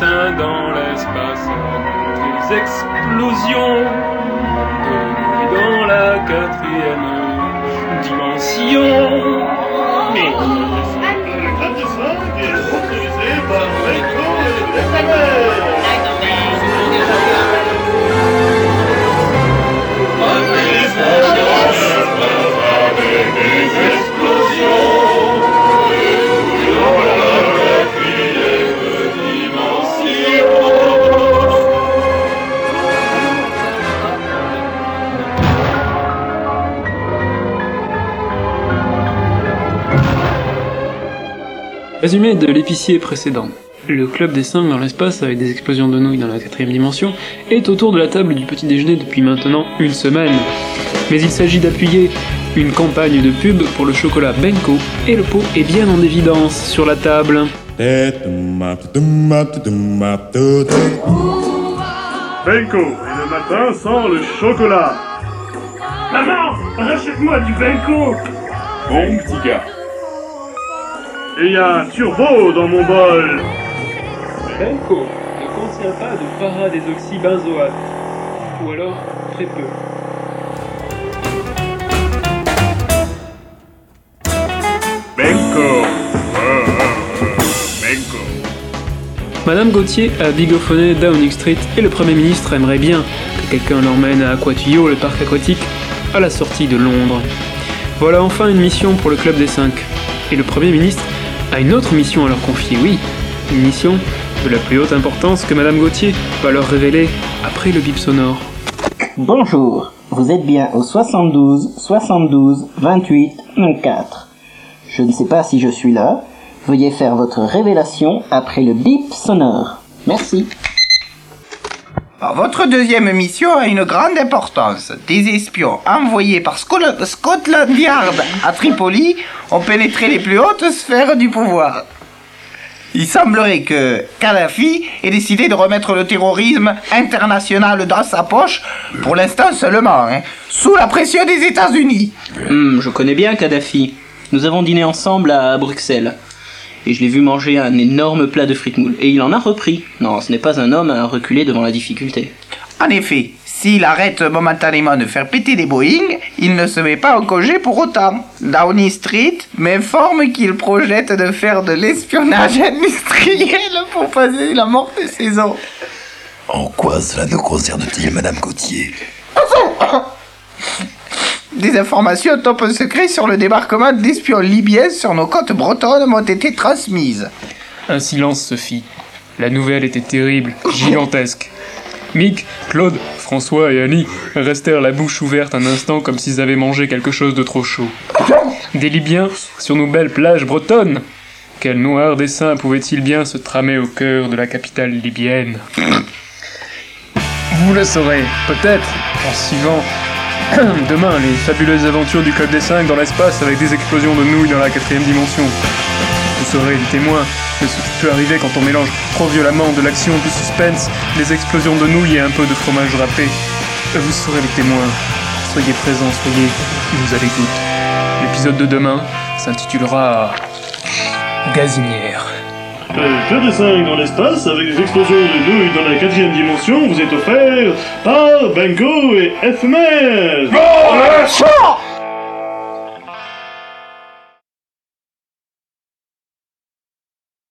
dans l'espace. Des explosions de dans la quatrième dimension. Résumé de l'épicier précédent. Le club des 5 dans l'espace avec des explosions de nouilles dans la quatrième dimension est autour de la table du petit déjeuner depuis maintenant une semaine. Mais il s'agit d'appuyer une campagne de pub pour le chocolat Benko et le pot est bien en évidence sur la table. Benko, et le matin sans le chocolat. Maman, rachète-moi du Benko Bon petit gars. Et il y a un turbo dans mon bol. Benko ne contient pas de paradésoxybenzoate. Ou alors très peu. Benko. Benko. Madame Gauthier a bigophoné Downing Street et le Premier ministre aimerait bien que quelqu'un l'emmène à Aquatuyo, le parc aquatique, à la sortie de Londres. Voilà enfin une mission pour le Club des 5. Et le Premier ministre a une autre mission à leur confier, oui, une mission de la plus haute importance que Madame Gauthier va leur révéler après le bip sonore. Bonjour, vous êtes bien au 72 72 28 94. Je ne sais pas si je suis là. Veuillez faire votre révélation après le bip sonore. Merci. Votre deuxième mission a une grande importance. Des espions envoyés par Sco- Scotland Yard à Tripoli ont pénétré les plus hautes sphères du pouvoir. Il semblerait que Kadhafi ait décidé de remettre le terrorisme international dans sa poche, pour l'instant seulement, hein, sous la pression des États-Unis. Hmm, je connais bien Kadhafi. Nous avons dîné ensemble à Bruxelles. Et je l'ai vu manger un énorme plat de frites moules. Et il en a repris. Non, ce n'est pas un homme à reculer devant la difficulté. En effet, s'il arrête momentanément de faire péter des Boeing, il ne se met pas en congé pour autant. Downing Street m'informe qu'il projette de faire de l'espionnage industriel pour passer la mort de ses os. En quoi cela nous concerne-t-il, Madame Gauthier? Des informations top secret sur le débarquement d'espions libyens sur nos côtes bretonnes m'ont été transmises. Un silence se fit. La nouvelle était terrible, gigantesque. Mick, Claude, François et Annie restèrent la bouche ouverte un instant comme s'ils avaient mangé quelque chose de trop chaud. Des Libyens sur nos belles plages bretonnes Quel noir dessein pouvait-il bien se tramer au cœur de la capitale libyenne? Vous le saurez, peut-être, en suivant demain les fabuleuses aventures du Club des 5 dans l'espace avec des explosions de nouilles dans la quatrième dimension. Vous serez les témoins de ce qui peut arriver quand on mélange trop violemment de l'action, du suspense, des explosions de nouilles et un peu de fromage râpé. Vous serez les témoins. Soyez présents, soyez nous à l'écoute. L'épisode de demain s'intitulera Gazinière. Club des 5 dans l'espace avec des explosions de nouilles dans la quatrième dimension vous est offert par Benko et FMS. Oh,